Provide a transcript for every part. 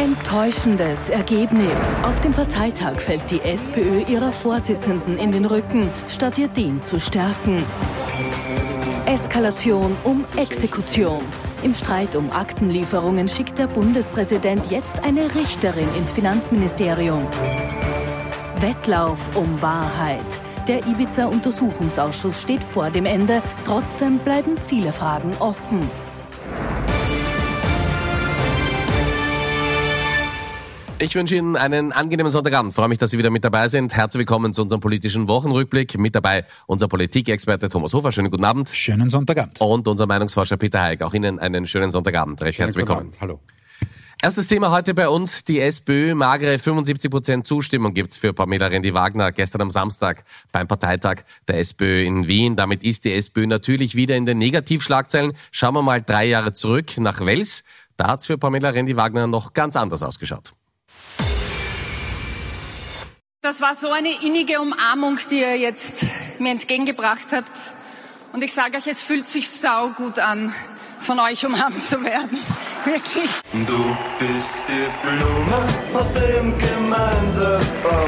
Enttäuschendes Ergebnis. Auf dem Parteitag fällt die SPÖ ihrer Vorsitzenden in den Rücken, statt ihr den zu stärken. Eskalation um Exekution. Im Streit um Aktenlieferungen schickt der Bundespräsident jetzt eine Richterin ins Finanzministerium. Wettlauf um Wahrheit. Der Ibiza-Untersuchungsausschuss steht vor dem Ende. Trotzdem bleiben viele Fragen offen. Ich wünsche Ihnen einen angenehmen Sonntagabend. freue mich, dass Sie wieder mit dabei sind. Herzlich willkommen zu unserem politischen Wochenrückblick. Mit dabei unser Politikexperte Thomas Hofer. Schönen guten Abend. Schönen Sonntagabend. Und unser Meinungsforscher Peter Heik. Auch Ihnen einen schönen Sonntagabend. Recht schönen herzlich willkommen. Abend. Hallo. Erstes Thema heute bei uns. Die SPÖ magere 75 Prozent Zustimmung gibt's für Pamela Rendi-Wagner gestern am Samstag beim Parteitag der SPÖ in Wien. Damit ist die SPÖ natürlich wieder in den Negativschlagzeilen. Schauen wir mal drei Jahre zurück nach Wels. Da hat's für Pamela Rendi-Wagner noch ganz anders ausgeschaut. Das war so eine innige Umarmung, die ihr jetzt mir entgegengebracht habt. Und ich sage euch, es fühlt sich saugut an, von euch umarmt zu werden. Wirklich. Du bist die Blume aus dem Gemeindebau.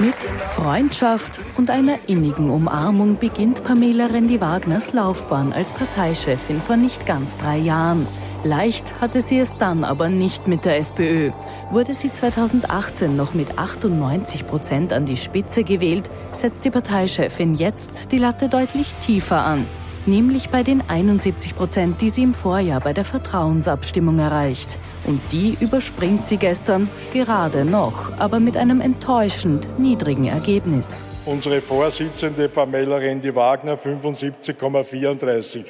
Mit Freundschaft und einer innigen Umarmung beginnt Pamela Rendi-Wagners Laufbahn als Parteichefin vor nicht ganz drei Jahren. Leicht hatte sie es dann aber nicht mit der SPÖ. Wurde sie 2018 noch mit 98 Prozent an die Spitze gewählt, setzt die Parteichefin jetzt die Latte deutlich tiefer an. Nämlich bei den 71 Prozent, die sie im Vorjahr bei der Vertrauensabstimmung erreicht. Und die überspringt sie gestern gerade noch, aber mit einem enttäuschend niedrigen Ergebnis. Unsere Vorsitzende Pamela Rendi-Wagner 75,34.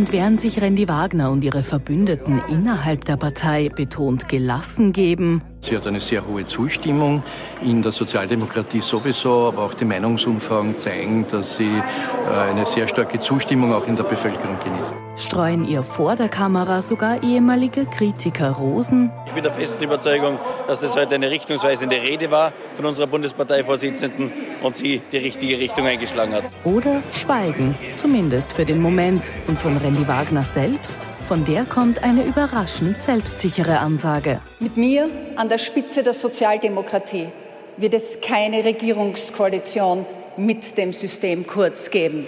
Und während sich Randy Wagner und ihre Verbündeten innerhalb der Partei betont gelassen geben, Sie hat eine sehr hohe Zustimmung in der Sozialdemokratie sowieso, aber auch die Meinungsumfragen zeigen, dass sie äh, eine sehr starke Zustimmung auch in der Bevölkerung genießt. Streuen ihr vor der Kamera sogar ehemalige Kritiker Rosen. Ich bin der festen Überzeugung, dass das heute eine richtungsweisende Rede war von unserer Bundesparteivorsitzenden und sie die richtige Richtung eingeschlagen hat. Oder schweigen, zumindest für den Moment. Und von Randy Wagner selbst von der kommt eine überraschend selbstsichere Ansage. Mit mir an der Spitze der Sozialdemokratie wird es keine Regierungskoalition mit dem System Kurz geben.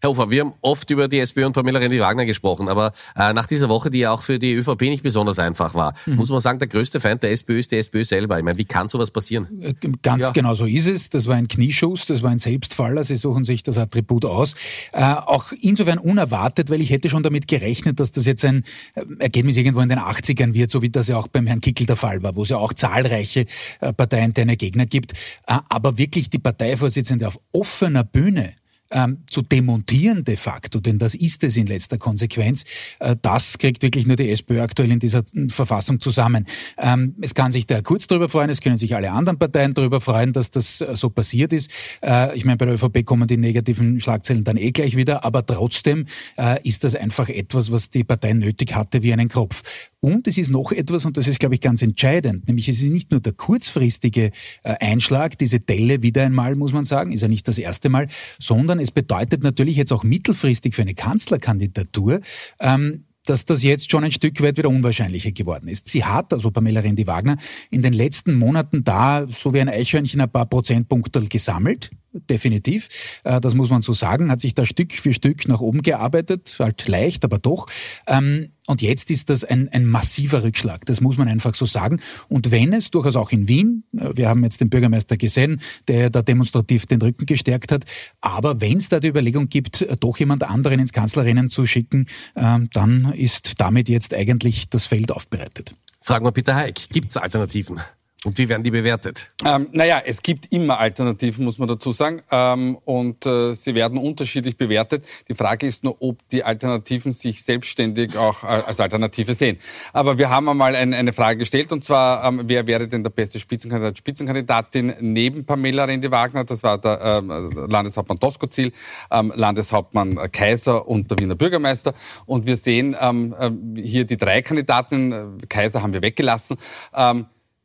Herr Hofer, wir haben oft über die SPÖ und Pamela Rendi-Wagner gesprochen, aber äh, nach dieser Woche, die ja auch für die ÖVP nicht besonders einfach war, mhm. muss man sagen, der größte Feind der SPÖ ist die SPÖ selber. Ich meine, wie kann sowas passieren? Äh, ganz ja. genau so ist es. Das war ein Knieschuss, das war ein Selbstfaller. Sie suchen sich das Attribut aus. Äh, auch insofern unerwartet, weil ich hätte schon damit gerechnet, dass das jetzt ein äh, Ergebnis irgendwo in den 80ern wird, so wie das ja auch beim Herrn Kickel der Fall war, wo es ja auch zahlreiche äh, parteiinterne Gegner gibt. Äh, aber wirklich die Parteivorsitzende auf offener Bühne ähm, zu demontieren de facto, denn das ist es in letzter Konsequenz. Äh, das kriegt wirklich nur die SPÖ aktuell in dieser äh, Verfassung zusammen. Ähm, es kann sich der Kurz darüber freuen, es können sich alle anderen Parteien darüber freuen, dass das äh, so passiert ist. Äh, ich meine, bei der ÖVP kommen die negativen Schlagzeilen dann eh gleich wieder, aber trotzdem äh, ist das einfach etwas, was die Partei nötig hatte wie einen Kropf. Und es ist noch etwas, und das ist, glaube ich, ganz entscheidend, nämlich es ist nicht nur der kurzfristige äh, Einschlag, diese Delle wieder einmal, muss man sagen, ist ja nicht das erste Mal, sondern es bedeutet natürlich jetzt auch mittelfristig für eine Kanzlerkandidatur, ähm, dass das jetzt schon ein Stück weit wieder unwahrscheinlicher geworden ist. Sie hat, also Pamela Rendi-Wagner, in den letzten Monaten da so wie ein Eichhörnchen ein paar Prozentpunkte gesammelt definitiv. Äh, das muss man so sagen. Hat sich da Stück für Stück nach oben gearbeitet, halt leicht, aber doch. Ähm, und jetzt ist das ein, ein massiver Rückschlag. Das muss man einfach so sagen. Und wenn es durchaus auch in Wien, äh, wir haben jetzt den Bürgermeister gesehen, der da demonstrativ den Rücken gestärkt hat, aber wenn es da die Überlegung gibt, äh, doch jemand anderen ins Kanzlerrennen zu schicken, ähm, dann ist damit jetzt eigentlich das Feld aufbereitet. Fragen wir Peter Heik, gibt es Alternativen? Und wie werden die bewertet? Ähm, naja, es gibt immer Alternativen, muss man dazu sagen. Ähm, und äh, sie werden unterschiedlich bewertet. Die Frage ist nur, ob die Alternativen sich selbstständig auch äh, als Alternative sehen. Aber wir haben einmal ein, eine Frage gestellt, und zwar, ähm, wer wäre denn der beste Spitzenkandidat, Spitzenkandidatin neben Pamela Rendi-Wagner? Das war der ähm, Landeshauptmann Doskozil, ähm, Landeshauptmann Kaiser und der Wiener Bürgermeister. Und wir sehen ähm, hier die drei Kandidaten. Kaiser haben wir weggelassen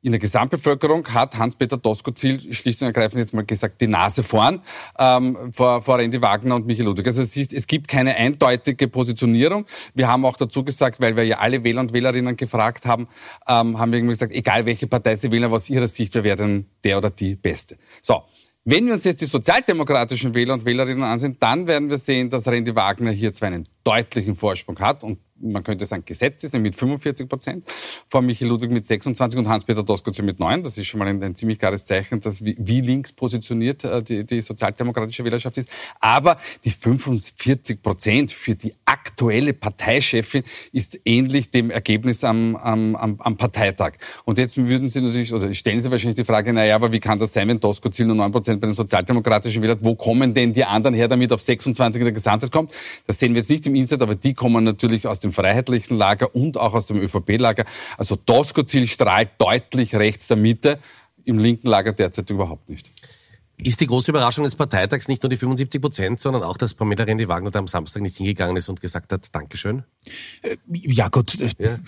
in der Gesamtbevölkerung hat Hans-Peter Doskozil schlicht und ergreifend jetzt mal gesagt, die Nase vorn ähm, vor, vor Randy Wagner und Michael Ludwig. Also es, ist, es gibt keine eindeutige Positionierung. Wir haben auch dazu gesagt, weil wir ja alle Wähler und Wählerinnen gefragt haben, ähm, haben wir irgendwie gesagt, egal welche Partei sie wählen, aus ihrer Sicht, wer wäre denn der oder die Beste. So, wenn wir uns jetzt die sozialdemokratischen Wähler und Wählerinnen ansehen, dann werden wir sehen, dass Randy Wagner hier zwar einen deutlichen Vorsprung hat und man könnte sagen, gesetzt ist, nämlich mit 45 Prozent, vor Michael Ludwig mit 26 und Hans-Peter Doskozil mit 9. Das ist schon mal ein, ein ziemlich klares Zeichen, dass wie, wie links positioniert äh, die, die sozialdemokratische Wählerschaft ist. Aber die 45 Prozent für die aktuelle Parteichefin ist ähnlich dem Ergebnis am, am, am, am Parteitag. Und jetzt würden Sie natürlich, oder stellen Sie wahrscheinlich die Frage, naja, aber wie kann das sein, wenn Doskozil nur 9 Prozent bei den sozialdemokratischen Wählern? Wo kommen denn die anderen her, damit auf 26 in der Gesamtheit kommt? Das sehen wir jetzt nicht im Inset, aber die kommen natürlich aus dem freiheitlichen Lager und auch aus dem ÖVP-Lager. Also Doskozil strahlt deutlich rechts der Mitte, im linken Lager derzeit überhaupt nicht. Ist die große Überraschung des Parteitags nicht nur die 75 Prozent, sondern auch, dass Pamela Rendi-Wagner da am Samstag nicht hingegangen ist und gesagt hat, Dankeschön? Äh, ja gut,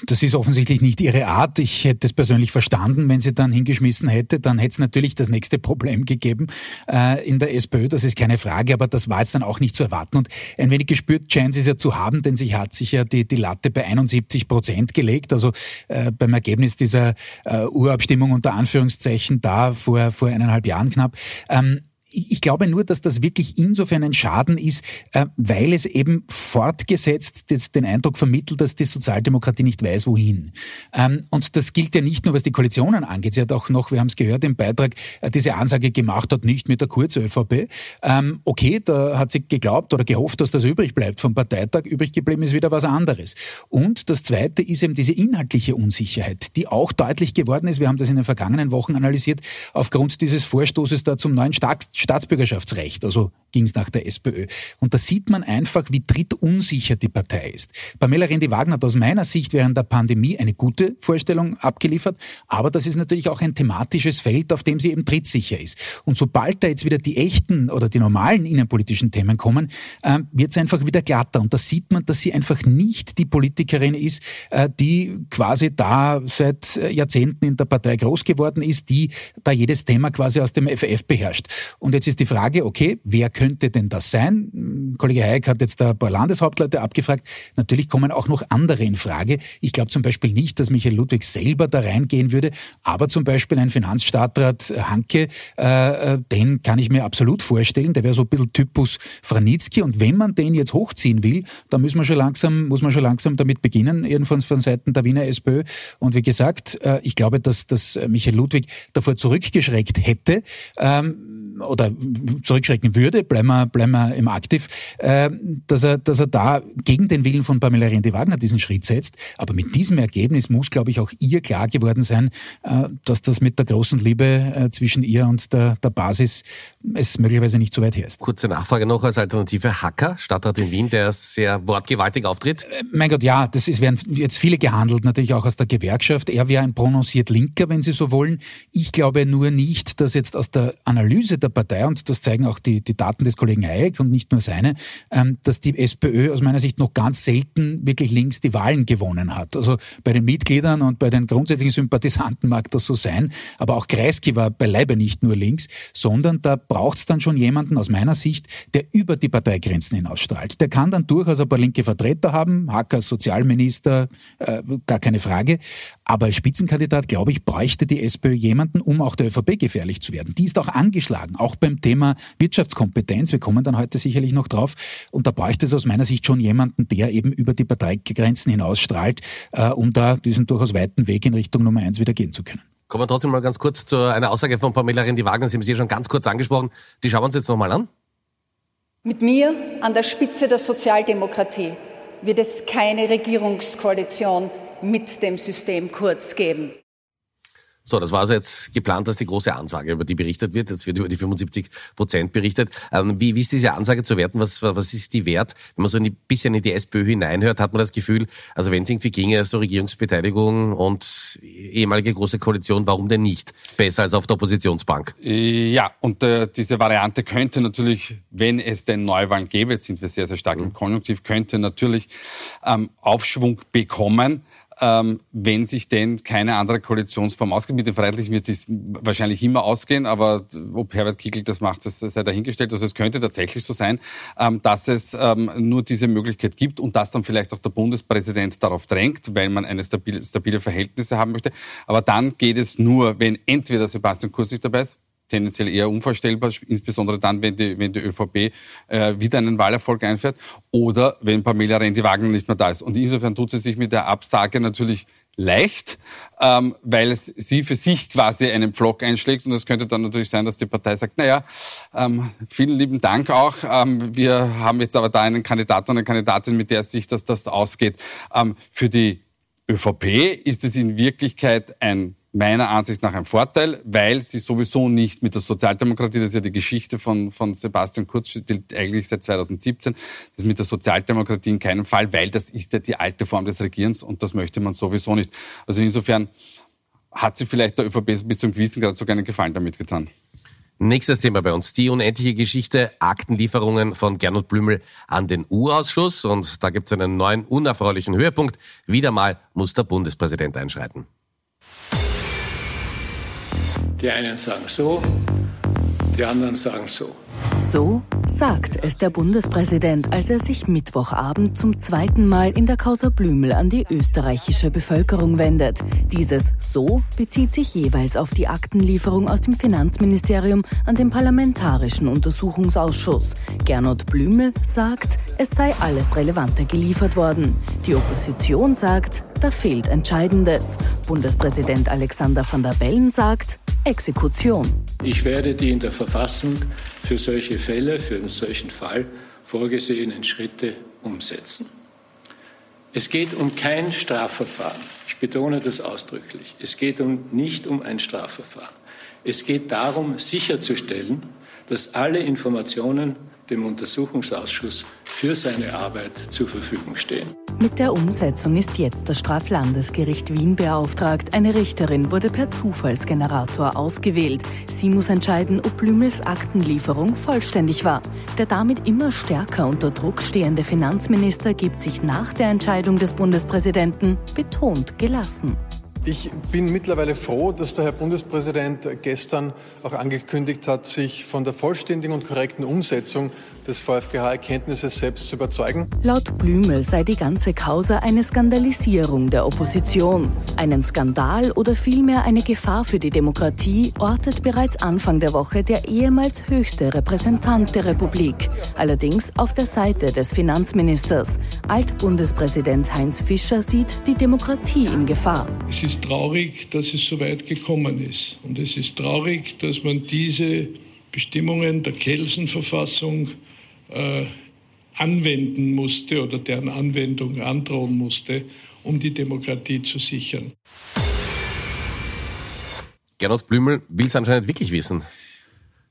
das ist offensichtlich nicht ihre Art. Ich hätte es persönlich verstanden, wenn sie dann hingeschmissen hätte. Dann hätte es natürlich das nächste Problem gegeben äh, in der SPÖ, das ist keine Frage, aber das war jetzt dann auch nicht zu erwarten. Und ein wenig gespürt scheint sie es ja zu haben, denn sie hat sich ja die, die Latte bei 71 Prozent gelegt. Also äh, beim Ergebnis dieser äh, Urabstimmung unter Anführungszeichen da vor, vor eineinhalb Jahren knapp. Ähm, ich glaube nur, dass das wirklich insofern ein Schaden ist, äh, weil es eben fortgesetzt den Eindruck vermittelt, dass die Sozialdemokratie nicht weiß, wohin. Ähm, und das gilt ja nicht nur, was die Koalitionen angeht. Sie hat auch noch, wir haben es gehört im Beitrag, äh, diese Ansage gemacht hat, nicht mit der Kurz-ÖVP. Ähm, okay, da hat sie geglaubt oder gehofft, dass das übrig bleibt vom Parteitag. Übrig geblieben ist wieder was anderes. Und das Zweite ist eben diese inhaltliche Unsicherheit, die auch deutlich geworden ist. Wir haben das in den vergangenen Wochen analysiert, aufgrund dieses Vorstoßes da zum neuen Staat Staatsbürgerschaftsrecht, also ging es nach der SPÖ. Und da sieht man einfach, wie drittunsicher die Partei ist. Pamela Rendi-Wagner hat aus meiner Sicht während der Pandemie eine gute Vorstellung abgeliefert, aber das ist natürlich auch ein thematisches Feld, auf dem sie eben trittsicher ist. Und sobald da jetzt wieder die echten oder die normalen innenpolitischen Themen kommen, äh, wird es einfach wieder glatter. Und da sieht man, dass sie einfach nicht die Politikerin ist, äh, die quasi da seit Jahrzehnten in der Partei groß geworden ist, die da jedes Thema quasi aus dem FF beherrscht. Und jetzt ist die Frage, okay, wer könnte denn das sein? Kollege Hayek hat jetzt ein paar Landeshauptleute abgefragt. Natürlich kommen auch noch andere in Frage. Ich glaube zum Beispiel nicht, dass Michael Ludwig selber da reingehen würde, aber zum Beispiel ein Finanzstadtrat Hanke, äh, äh, den kann ich mir absolut vorstellen. Der wäre so ein bisschen Typus Franitzky. Und wenn man den jetzt hochziehen will, dann müssen wir schon langsam, muss man schon langsam damit beginnen, jedenfalls von Seiten der Wiener SPÖ. Und wie gesagt, äh, ich glaube, dass, dass Michael Ludwig davor zurückgeschreckt hätte. Ähm, oder zurückschrecken würde, bleiben wir, bleiben wir im Aktiv, äh, dass, er, dass er da gegen den Willen von Pamela Rendi-Wagner diesen Schritt setzt. Aber mit diesem Ergebnis muss, glaube ich, auch ihr klar geworden sein, äh, dass das mit der großen Liebe äh, zwischen ihr und der, der Basis es möglicherweise nicht so weit her ist. Kurze Nachfrage noch als Alternative. Hacker, Stadtrat in Wien, der sehr wortgewaltig auftritt. Äh, mein Gott, ja, das ist, werden jetzt viele gehandelt, natürlich auch aus der Gewerkschaft. Er wäre ein prononciert Linker, wenn Sie so wollen. Ich glaube nur nicht, dass jetzt aus der Analyse der Partei, und das zeigen auch die, die Daten des Kollegen Hayek und nicht nur seine, ähm, dass die SPÖ aus meiner Sicht noch ganz selten wirklich links die Wahlen gewonnen hat. Also bei den Mitgliedern und bei den grundsätzlichen Sympathisanten mag das so sein, aber auch Kreisky war beileibe nicht nur links, sondern da braucht es dann schon jemanden aus meiner Sicht, der über die Parteigrenzen hinausstrahlt. Der kann dann durchaus ein paar linke Vertreter haben, Hacker Sozialminister, äh, gar keine Frage. Aber als Spitzenkandidat, glaube ich, bräuchte die SPÖ jemanden, um auch der ÖVP gefährlich zu werden. Die ist auch angeschlagen, auch beim Thema Wirtschaftskompetenz. Wir kommen dann heute sicherlich noch drauf. Und da bräuchte es aus meiner Sicht schon jemanden, der eben über die Parteigrenzen hinausstrahlt, äh, um da diesen durchaus weiten Weg in Richtung Nummer eins wieder gehen zu können. Kommen wir trotzdem mal ganz kurz zu einer Aussage von Pamela Rendi-Wagner. Sie haben sie schon ganz kurz angesprochen. Die schauen wir uns jetzt nochmal an. Mit mir an der Spitze der Sozialdemokratie wird es keine Regierungskoalition mit dem System Kurz geben. So, das war also jetzt geplant, dass die große Ansage, über die berichtet wird. Jetzt wird über die 75 Prozent berichtet. Ähm, wie, wie ist diese Ansage zu werten? Was, was ist die wert? Wenn man so ein bisschen in die SPÖ hineinhört, hat man das Gefühl, also wenn es irgendwie ginge, so Regierungsbeteiligung und ehemalige große Koalition, warum denn nicht? Besser als auf der Oppositionsbank. Ja, und äh, diese Variante könnte natürlich, wenn es denn Neuwahlen gäbe, jetzt sind wir sehr, sehr stark mhm. im Konjunktiv, könnte natürlich ähm, Aufschwung bekommen. Ähm, wenn sich denn keine andere Koalitionsform ausgeht. Mit den Freiheitlichen wird es wahrscheinlich immer ausgehen, aber ob Herbert Kickl das macht, das sei dahingestellt. Also es könnte tatsächlich so sein, ähm, dass es ähm, nur diese Möglichkeit gibt und dass dann vielleicht auch der Bundespräsident darauf drängt, weil man eine stabile, stabile Verhältnisse haben möchte. Aber dann geht es nur, wenn entweder Sebastian Kurz nicht dabei ist, tendenziell eher unvorstellbar, insbesondere dann, wenn die, wenn die ÖVP äh, wieder einen Wahlerfolg einfährt oder wenn Pamela Rendi-Wagner nicht mehr da ist. Und insofern tut sie sich mit der Absage natürlich leicht, ähm, weil es sie für sich quasi einen Pflock einschlägt. Und es könnte dann natürlich sein, dass die Partei sagt, naja, ähm, vielen lieben Dank auch. Ähm, wir haben jetzt aber da einen Kandidaten und eine Kandidatin, mit der sich das, das ausgeht. Ähm, für die ÖVP ist es in Wirklichkeit ein meiner Ansicht nach ein Vorteil, weil sie sowieso nicht mit der Sozialdemokratie, das ist ja die Geschichte von, von Sebastian Kurz, eigentlich seit 2017, das mit der Sozialdemokratie in keinem Fall, weil das ist ja die alte Form des Regierens und das möchte man sowieso nicht. Also insofern hat sie vielleicht der ÖVP bis zum gewissen Grad sogar einen Gefallen damit getan. Nächstes Thema bei uns, die unendliche Geschichte, Aktenlieferungen von Gernot Blümel an den U-Ausschuss. Und da gibt es einen neuen unerfreulichen Höhepunkt. Wieder mal muss der Bundespräsident einschreiten. Die einen sagen so, die anderen sagen so. So sagt es der Bundespräsident, als er sich Mittwochabend zum zweiten Mal in der Causa Blümel an die österreichische Bevölkerung wendet. Dieses So bezieht sich jeweils auf die Aktenlieferung aus dem Finanzministerium an den Parlamentarischen Untersuchungsausschuss. Gernot Blümel sagt, es sei alles Relevante geliefert worden. Die Opposition sagt, da fehlt Entscheidendes. Bundespräsident Alexander van der Bellen sagt, Exekution. Ich werde die in der Verfassung für solche Fälle, für einen solchen Fall vorgesehenen Schritte umsetzen. Es geht um kein Strafverfahren. Ich betone das ausdrücklich. Es geht um, nicht um ein Strafverfahren. Es geht darum, sicherzustellen, dass alle Informationen dem Untersuchungsausschuss für seine Arbeit zur Verfügung stehen. Mit der Umsetzung ist jetzt das Straflandesgericht Wien beauftragt. Eine Richterin wurde per Zufallsgenerator ausgewählt. Sie muss entscheiden, ob Blümels Aktenlieferung vollständig war. Der damit immer stärker unter Druck stehende Finanzminister gibt sich nach der Entscheidung des Bundespräsidenten betont gelassen. Ich bin mittlerweile froh, dass der Herr Bundespräsident gestern auch angekündigt hat, sich von der vollständigen und korrekten Umsetzung des VfGH-Erkenntnisses selbst zu überzeugen. Laut Blümel sei die ganze Causa eine Skandalisierung der Opposition. Einen Skandal oder vielmehr eine Gefahr für die Demokratie ortet bereits Anfang der Woche der ehemals höchste Repräsentant der Republik. Allerdings auf der Seite des Finanzministers. Altbundespräsident Heinz Fischer sieht die Demokratie in Gefahr. Es ist traurig, dass es so weit gekommen ist. Und es ist traurig, dass man diese Bestimmungen der Kelsen-Verfassung äh, anwenden musste oder deren Anwendung androhen musste, um die Demokratie zu sichern. Gernot Blümel will es anscheinend wirklich wissen.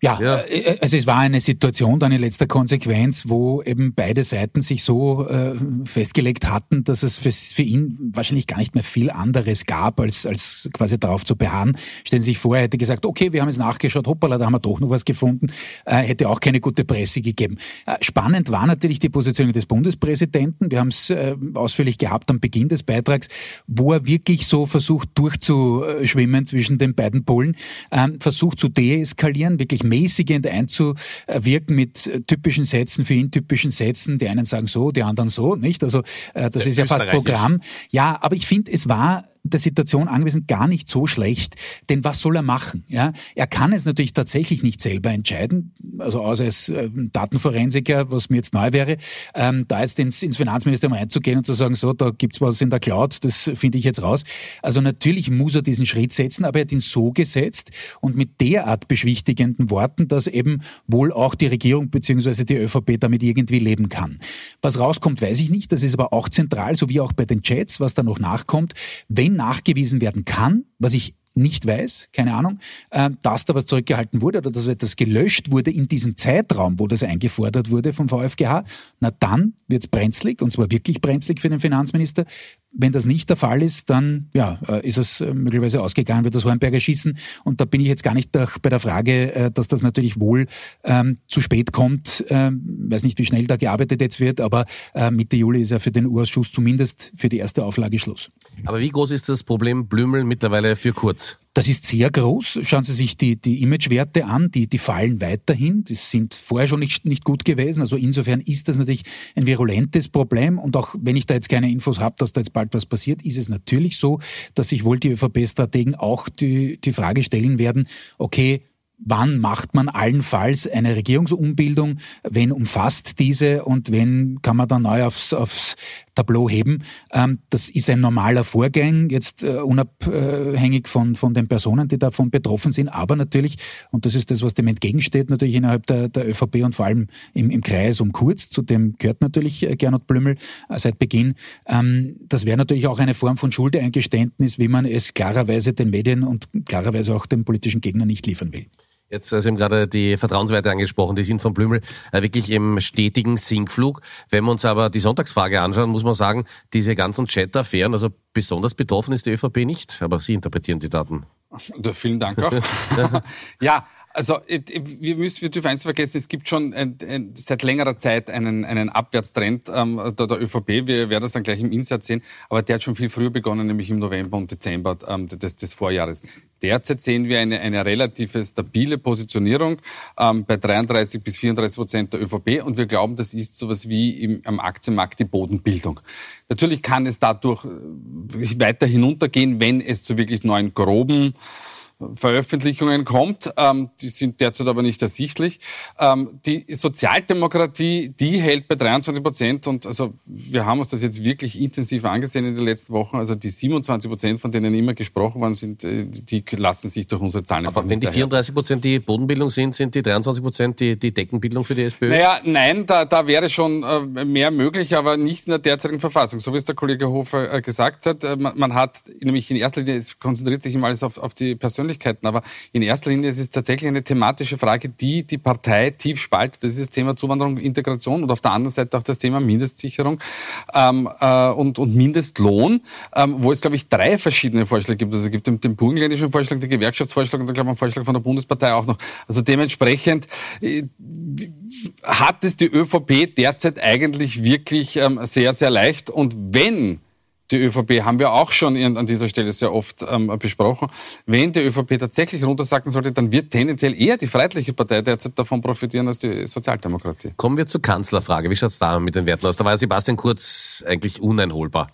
Ja, ja, äh, also es war eine Situation dann in letzter Konsequenz, wo eben beide Seiten sich so äh, festgelegt hatten, dass es für, für ihn wahrscheinlich gar nicht mehr viel anderes gab, als, als quasi darauf zu beharren. Stellen Sie sich vor, er hätte gesagt, okay, wir haben jetzt nachgeschaut, hoppala, da haben wir doch noch was gefunden, äh, hätte auch keine gute Presse gegeben. Äh, spannend war natürlich die Position des Bundespräsidenten. Wir haben es äh, ausführlich gehabt am Beginn des Beitrags, wo er wirklich so versucht durchzuschwimmen zwischen den beiden Polen, äh, versucht zu deeskalieren, wirklich mäßigend einzuwirken mit typischen Sätzen, für ihn typischen Sätzen. Die einen sagen so, die anderen so, nicht? Also äh, das Sehr ist ja fast Programm. Ja, aber ich finde, es war der Situation angewiesen gar nicht so schlecht, denn was soll er machen? Ja, er kann es natürlich tatsächlich nicht selber entscheiden, also außer als äh, Datenforensiker, was mir jetzt neu wäre, ähm, da jetzt ins, ins Finanzministerium reinzugehen und zu sagen, so, da gibt's was in der Cloud, das finde ich jetzt raus. Also natürlich muss er diesen Schritt setzen, aber er hat ihn so gesetzt und mit derart beschwichtigenden Worten, dass eben wohl auch die Regierung beziehungsweise die ÖVP damit irgendwie leben kann. Was rauskommt, weiß ich nicht. Das ist aber auch zentral, so wie auch bei den Chats, was da noch nachkommt. Wenn nachgewiesen werden kann, was ich nicht weiß, keine Ahnung, äh, dass da was zurückgehalten wurde oder dass etwas gelöscht wurde in diesem Zeitraum, wo das eingefordert wurde vom VfGH, na dann wird's brenzlig, und zwar wirklich brenzlig für den Finanzminister. Wenn das nicht der Fall ist, dann ja, äh, ist es äh, möglicherweise ausgegangen, wird das Hornberger schießen. Und da bin ich jetzt gar nicht bei der Frage, dass das natürlich wohl ähm, zu spät kommt. Ähm, weiß nicht, wie schnell da gearbeitet jetzt wird, aber äh, Mitte Juli ist ja für den U-Ausschuss zumindest für die erste Auflage Schluss. Aber wie groß ist das Problem Blümel mittlerweile für Kurz? Das ist sehr groß. Schauen Sie sich die, die Imagewerte an, die, die fallen weiterhin. Die sind vorher schon nicht, nicht gut gewesen. Also insofern ist das natürlich ein virulentes Problem. Und auch wenn ich da jetzt keine Infos habe, dass da jetzt bald was passiert, ist es natürlich so, dass sich wohl die ÖVP-Strategen auch die, die Frage stellen werden, okay, wann macht man allenfalls eine Regierungsumbildung, wenn umfasst diese und wenn kann man dann neu aufs, aufs Tableau heben. Ähm, das ist ein normaler Vorgang, jetzt äh, unabhängig von, von den Personen, die davon betroffen sind, aber natürlich, und das ist das, was dem entgegensteht, natürlich innerhalb der, der ÖVP und vor allem im, im Kreis um Kurz, zu dem gehört natürlich äh, Gernot Blümel äh, seit Beginn. Ähm, das wäre natürlich auch eine Form von Schuldeingeständnis, wie man es klarerweise den Medien und klarerweise auch den politischen Gegnern nicht liefern will. Jetzt Sie haben gerade die Vertrauenswerte angesprochen, die sind von Blümel äh, wirklich im stetigen Sinkflug. Wenn wir uns aber die Sonntagsfrage anschauen, muss man sagen, diese ganzen Chat-Affären, also besonders betroffen ist die ÖVP nicht, aber Sie interpretieren die Daten. Vielen Dank auch. ja, also wir, müssen, wir dürfen eins vergessen, es gibt schon ein, ein, seit längerer Zeit einen, einen Abwärtstrend ähm, der, der ÖVP. Wir werden das dann gleich im Insert sehen, aber der hat schon viel früher begonnen, nämlich im November und Dezember ähm, des, des Vorjahres. Derzeit sehen wir eine, eine relative stabile Positionierung ähm, bei 33 bis 34 Prozent der ÖVP und wir glauben, das ist sowas wie im, am Aktienmarkt die Bodenbildung. Natürlich kann es dadurch äh, weiter hinuntergehen, wenn es zu wirklich neuen groben Veröffentlichungen kommt. Ähm, die sind derzeit aber nicht ersichtlich. Ähm, die Sozialdemokratie, die hält bei 23 Prozent und also wir haben uns das jetzt wirklich intensiv angesehen in den letzten Wochen. Also die 27 Prozent, von denen immer gesprochen worden sind, äh, die lassen sich durch unsere Zahlen Aber wenn die 34 Prozent die Bodenbildung sind, sind die 23 Prozent die, die Deckenbildung für die SPÖ? Naja, nein, da, da wäre schon äh, mehr möglich, aber nicht in der derzeitigen Verfassung. So wie es der Kollege Hofer äh, gesagt hat, man, man hat nämlich in erster Linie, es konzentriert sich immer alles auf, auf die Persönlichkeit Persönlichkeiten. Aber in erster Linie ist es tatsächlich eine thematische Frage, die die Partei tief spaltet. Das ist das Thema Zuwanderung, Integration und auf der anderen Seite auch das Thema Mindestsicherung ähm, äh, und, und Mindestlohn, ähm, wo es, glaube ich, drei verschiedene Vorschläge gibt. Also es gibt den, den burgenländischen Vorschlag, den Gewerkschaftsvorschlag und dann, glaube ich, einen Vorschlag von der Bundespartei auch noch. Also dementsprechend äh, hat es die ÖVP derzeit eigentlich wirklich ähm, sehr, sehr leicht. Und wenn die ÖVP haben wir auch schon an dieser Stelle sehr oft ähm, besprochen. Wenn die ÖVP tatsächlich runtersacken sollte, dann wird tendenziell eher die Freiheitliche Partei derzeit davon profitieren als die Sozialdemokratie. Kommen wir zur Kanzlerfrage. Wie schaut es da mit den Werten aus? Da war Sebastian Kurz eigentlich uneinholbar.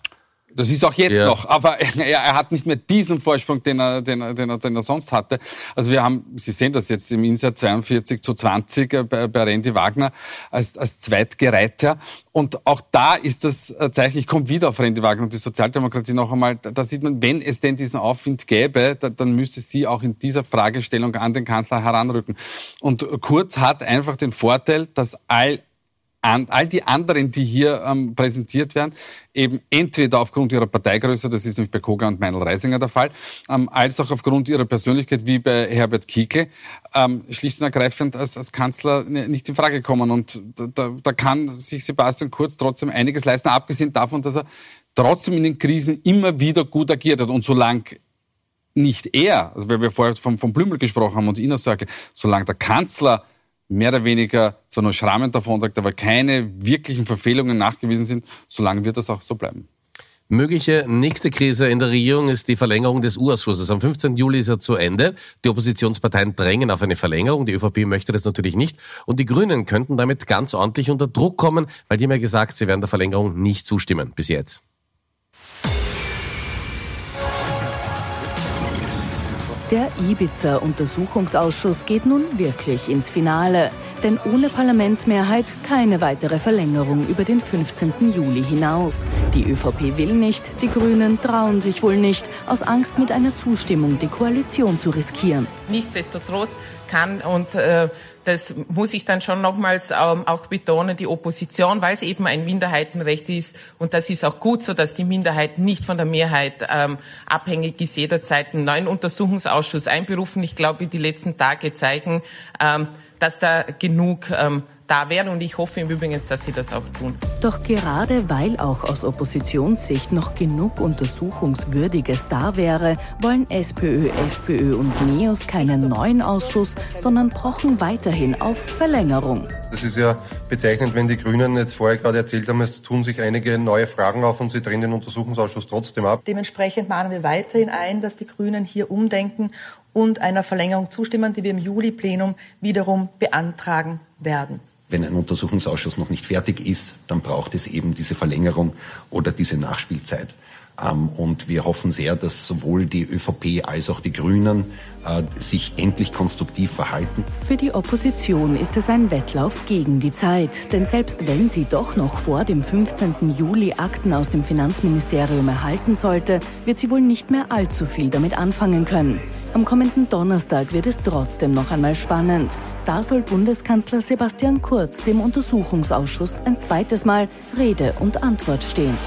Das ist auch jetzt ja. noch, aber er, er, hat nicht mehr diesen Vorsprung, den er, den, er, den, er, den er sonst hatte. Also wir haben, Sie sehen das jetzt im Insert 42 zu 20 äh, bei, bei Randy Wagner als, als Zweitgereiter. Und auch da ist das Zeichen, ich komme wieder auf Randy Wagner und die Sozialdemokratie noch einmal, da sieht man, wenn es denn diesen Aufwind gäbe, da, dann müsste sie auch in dieser Fragestellung an den Kanzler heranrücken. Und Kurz hat einfach den Vorteil, dass all an, all die anderen, die hier ähm, präsentiert werden, eben entweder aufgrund ihrer Parteigröße, das ist nämlich bei Koga und Meinl Reisinger der Fall, ähm, als auch aufgrund ihrer Persönlichkeit, wie bei Herbert Kiekle, ähm, schlicht und ergreifend als, als Kanzler nicht in Frage kommen. Und da, da kann sich Sebastian Kurz trotzdem einiges leisten, abgesehen davon, dass er trotzdem in den Krisen immer wieder gut agiert hat. Und solange nicht er, also weil wir vorher vom, vom Blümel gesprochen haben und Inner Circle, solange der Kanzler mehr oder weniger zwar nur Schrammen trägt, aber keine wirklichen Verfehlungen nachgewiesen sind, solange wird das auch so bleiben. Mögliche nächste Krise in der Regierung ist die Verlängerung des U-Ausschusses. Am 15. Juli ist er zu Ende. Die Oppositionsparteien drängen auf eine Verlängerung. Die ÖVP möchte das natürlich nicht. Und die Grünen könnten damit ganz ordentlich unter Druck kommen, weil die haben ja gesagt, sie werden der Verlängerung nicht zustimmen. Bis jetzt. Der Ibiza-Untersuchungsausschuss geht nun wirklich ins Finale. Denn ohne Parlamentsmehrheit keine weitere Verlängerung über den 15. Juli hinaus. Die ÖVP will nicht, die Grünen trauen sich wohl nicht, aus Angst mit einer Zustimmung die Koalition zu riskieren. Nichtsdestotrotz kann und äh, das muss ich dann schon nochmals ähm, auch betonen, die Opposition, weil es eben ein Minderheitenrecht ist und das ist auch gut so, dass die Minderheit nicht von der Mehrheit ähm, abhängig ist, jederzeit einen neuen Untersuchungsausschuss einberufen. Ich glaube, die letzten Tage zeigen, ähm, dass da genug ähm, da wären. Und ich hoffe im Übrigen, dass sie das auch tun. Doch gerade weil auch aus Oppositionssicht noch genug Untersuchungswürdiges da wäre, wollen SPÖ, FPÖ und NEOS keinen neuen Ausschuss, sondern pochen weiterhin auf Verlängerung. Das ist ja bezeichnend, wenn die Grünen jetzt vorher gerade erzählt haben, es tun sich einige neue Fragen auf und sie drehen den Untersuchungsausschuss trotzdem ab. Dementsprechend mahnen wir weiterhin ein, dass die Grünen hier umdenken und einer Verlängerung zustimmen, die wir im Juli-Plenum wiederum beantragen werden. Wenn ein Untersuchungsausschuss noch nicht fertig ist, dann braucht es eben diese Verlängerung oder diese Nachspielzeit. Ähm, und wir hoffen sehr, dass sowohl die ÖVP als auch die Grünen äh, sich endlich konstruktiv verhalten. Für die Opposition ist es ein Wettlauf gegen die Zeit. Denn selbst wenn sie doch noch vor dem 15. Juli Akten aus dem Finanzministerium erhalten sollte, wird sie wohl nicht mehr allzu viel damit anfangen können. Am kommenden Donnerstag wird es trotzdem noch einmal spannend. Da soll Bundeskanzler Sebastian Kurz dem Untersuchungsausschuss ein zweites Mal Rede und Antwort stehen.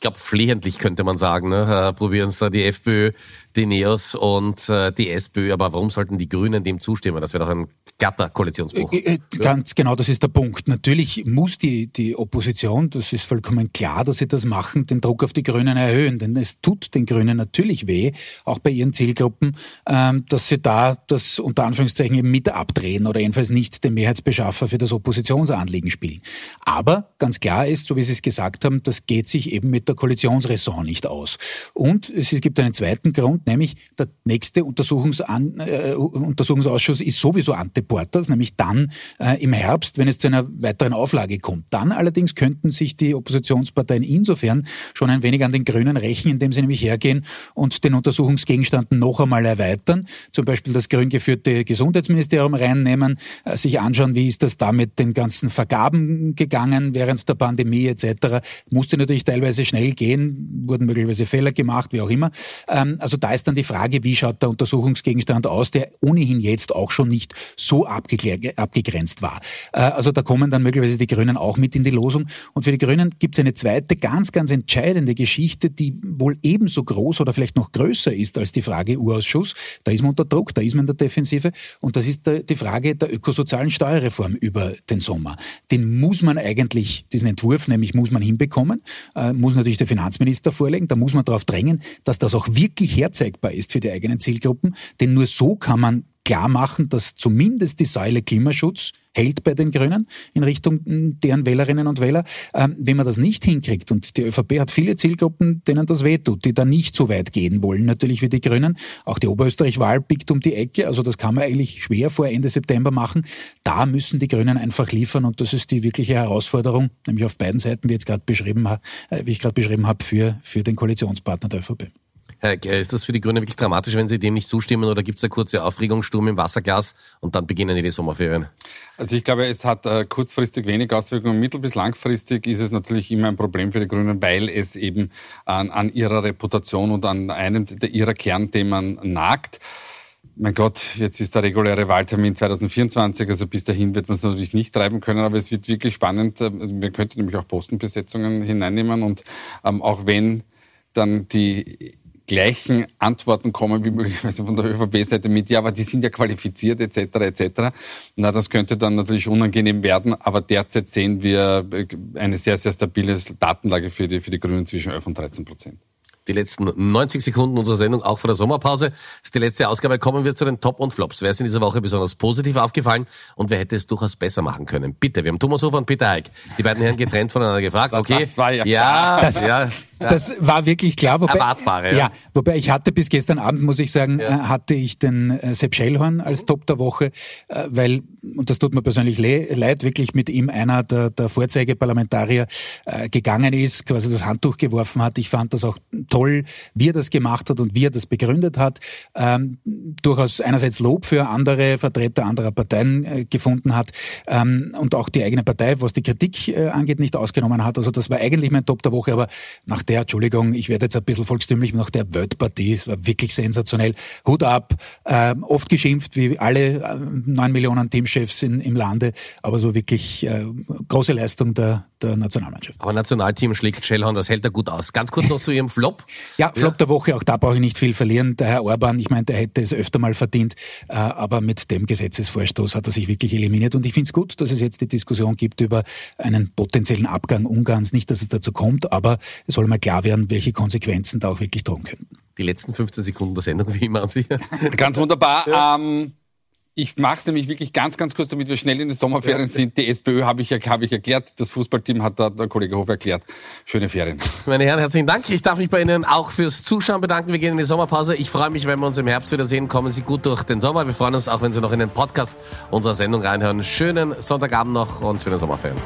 Ich glaube, flehentlich könnte man sagen. Ne? Äh, probieren es da die FPÖ, die NEOS und äh, die SPÖ. Aber warum sollten die Grünen dem zustimmen? Das wäre doch ein glatter Koalitionsbruch. Äh, äh, ganz genau, das ist der Punkt. Natürlich muss die, die Opposition, das ist vollkommen klar, dass sie das machen, den Druck auf die Grünen erhöhen. Denn es tut den Grünen natürlich weh, auch bei ihren Zielgruppen, ähm, dass sie da das unter Anführungszeichen eben mit abdrehen oder jedenfalls nicht den Mehrheitsbeschaffer für das Oppositionsanliegen spielen. Aber ganz klar ist, so wie Sie es gesagt haben, das geht sich eben mit der Koalitionsraison nicht aus. Und es gibt einen zweiten Grund, nämlich der nächste Untersuchungsan äh, Untersuchungsausschuss ist sowieso ante Porters, nämlich dann äh, im Herbst, wenn es zu einer weiteren Auflage kommt. Dann allerdings könnten sich die Oppositionsparteien insofern schon ein wenig an den Grünen rächen, indem sie nämlich hergehen und den Untersuchungsgegenstand noch einmal erweitern, zum Beispiel das grün geführte Gesundheitsministerium reinnehmen, äh, sich anschauen, wie ist das da mit den ganzen Vergaben gegangen während der Pandemie etc. Musste natürlich teilweise schnell gehen, wurden möglicherweise Fehler gemacht, wie auch immer. Ähm, also da ist dann die Frage, wie schaut der Untersuchungsgegenstand aus, der ohnehin jetzt auch schon nicht so abgegrenzt war. Äh, also da kommen dann möglicherweise die Grünen auch mit in die Losung. Und für die Grünen gibt es eine zweite ganz, ganz entscheidende Geschichte, die wohl ebenso groß oder vielleicht noch größer ist als die Frage U-Ausschuss. Da ist man unter Druck, da ist man in der Defensive. Und das ist die Frage der ökosozialen Steuerreform über den Sommer. Den muss man eigentlich, diesen Entwurf nämlich muss man hinbekommen, äh, muss natürlich der Finanzminister vorlegen, da muss man darauf drängen, dass das auch wirklich herzeigbar ist für die eigenen Zielgruppen. Denn nur so kann man klar machen, dass zumindest die Säule Klimaschutz hält bei den Grünen in Richtung hm, deren Wählerinnen und Wähler. Ähm, wenn man das nicht hinkriegt, und die ÖVP hat viele Zielgruppen, denen das wehtut, die da nicht so weit gehen wollen, natürlich wie die Grünen. Auch die Oberösterreich-Wahl biegt um die Ecke, also das kann man eigentlich schwer vor Ende September machen. Da müssen die Grünen einfach liefern und das ist die wirkliche Herausforderung, nämlich auf beiden Seiten, wie, jetzt gerade beschrieben, äh, wie ich gerade beschrieben habe, für, für den Koalitionspartner der ÖVP. Herr ist das für die Grünen wirklich dramatisch, wenn Sie dem nicht zustimmen oder gibt es eine kurze Aufregungssturm im Wasserglas und dann beginnen die Sommerferien? Also ich glaube, es hat äh, kurzfristig wenig Auswirkungen. Mittel- bis langfristig ist es natürlich immer ein Problem für die Grünen, weil es eben an, an ihrer Reputation und an einem der, ihrer Kernthemen nagt. Mein Gott, jetzt ist der reguläre Wahltermin 2024, also bis dahin wird man es natürlich nicht treiben können, aber es wird wirklich spannend. Also wir könnten nämlich auch Postenbesetzungen hineinnehmen und ähm, auch wenn dann die gleichen Antworten kommen wie möglicherweise von der ÖVP-Seite mit, ja, aber die sind ja qualifiziert etc. etc. Na, das könnte dann natürlich unangenehm werden, aber derzeit sehen wir eine sehr, sehr stabile Datenlage für die, für die Grünen zwischen 11 und 13 Prozent die letzten 90 Sekunden unserer Sendung, auch vor der Sommerpause. Das ist die letzte Ausgabe. Kommen wir zu den Top und Flops. Wer ist in dieser Woche besonders positiv aufgefallen und wer hätte es durchaus besser machen können? Bitte, wir haben Thomas Hofer und Peter Eick. Die beiden Herren getrennt voneinander gefragt. Okay. Das war ja, ja, das, ja, das war wirklich klar. Wobei, Erwartbare, ja. ja. Wobei ich hatte bis gestern Abend, muss ich sagen, ja. Äh, hatte ich den äh, Sepp Schellhorn als Top der Woche, äh, weil, und das tut mir persönlich leid, wirklich mit ihm einer der, der Vorzeigeparlamentarier gegangen ist, quasi das Handtuch geworfen hat. Ich fand das auch toll, wie er das gemacht hat und wie er das begründet hat. Ähm, durchaus einerseits Lob für andere Vertreter anderer Parteien äh, gefunden hat ähm, und auch die eigene Partei, was die Kritik äh, angeht, nicht ausgenommen hat. Also das war eigentlich mein Top der Woche, aber nach der, Entschuldigung, ich werde jetzt ein bisschen volkstümlich, nach der Weltpartie, es war wirklich sensationell. Hut ab, äh, oft geschimpft wie alle äh, neun Millionen Teamchefs in, im Lande, aber so wirklich äh, große Leistung der, der Nationalmannschaft. Aber Nationalteam schlägt Schellhorn, das hält er gut aus. Ganz kurz noch zu Ihrem Flop. Ja, Flop ja. der Woche, auch da brauche ich nicht viel verlieren. Der Herr Orban, ich meine, der hätte es öfter mal verdient, äh, aber mit dem Gesetzesvorstoß hat er sich wirklich eliminiert. Und ich finde es gut, dass es jetzt die Diskussion gibt über einen potenziellen Abgang Ungarns. Nicht, dass es dazu kommt, aber es soll mal klar werden, welche Konsequenzen da auch wirklich drohen können. Die letzten 15 Sekunden der Sendung, wie immer Sie. Ganz wunderbar. Ja. Ähm, ich mache es nämlich wirklich ganz, ganz kurz, damit wir schnell in den Sommerferien ja. sind. Die SPÖ habe ich, hab ich erklärt, das Fußballteam hat da der Kollege Hof erklärt. Schöne Ferien. Meine Herren, herzlichen Dank. Ich darf mich bei Ihnen auch fürs Zuschauen bedanken. Wir gehen in die Sommerpause. Ich freue mich, wenn wir uns im Herbst wiedersehen. Kommen Sie gut durch den Sommer. Wir freuen uns auch, wenn Sie noch in den Podcast unserer Sendung reinhören. Schönen Sonntagabend noch und schöne Sommerferien.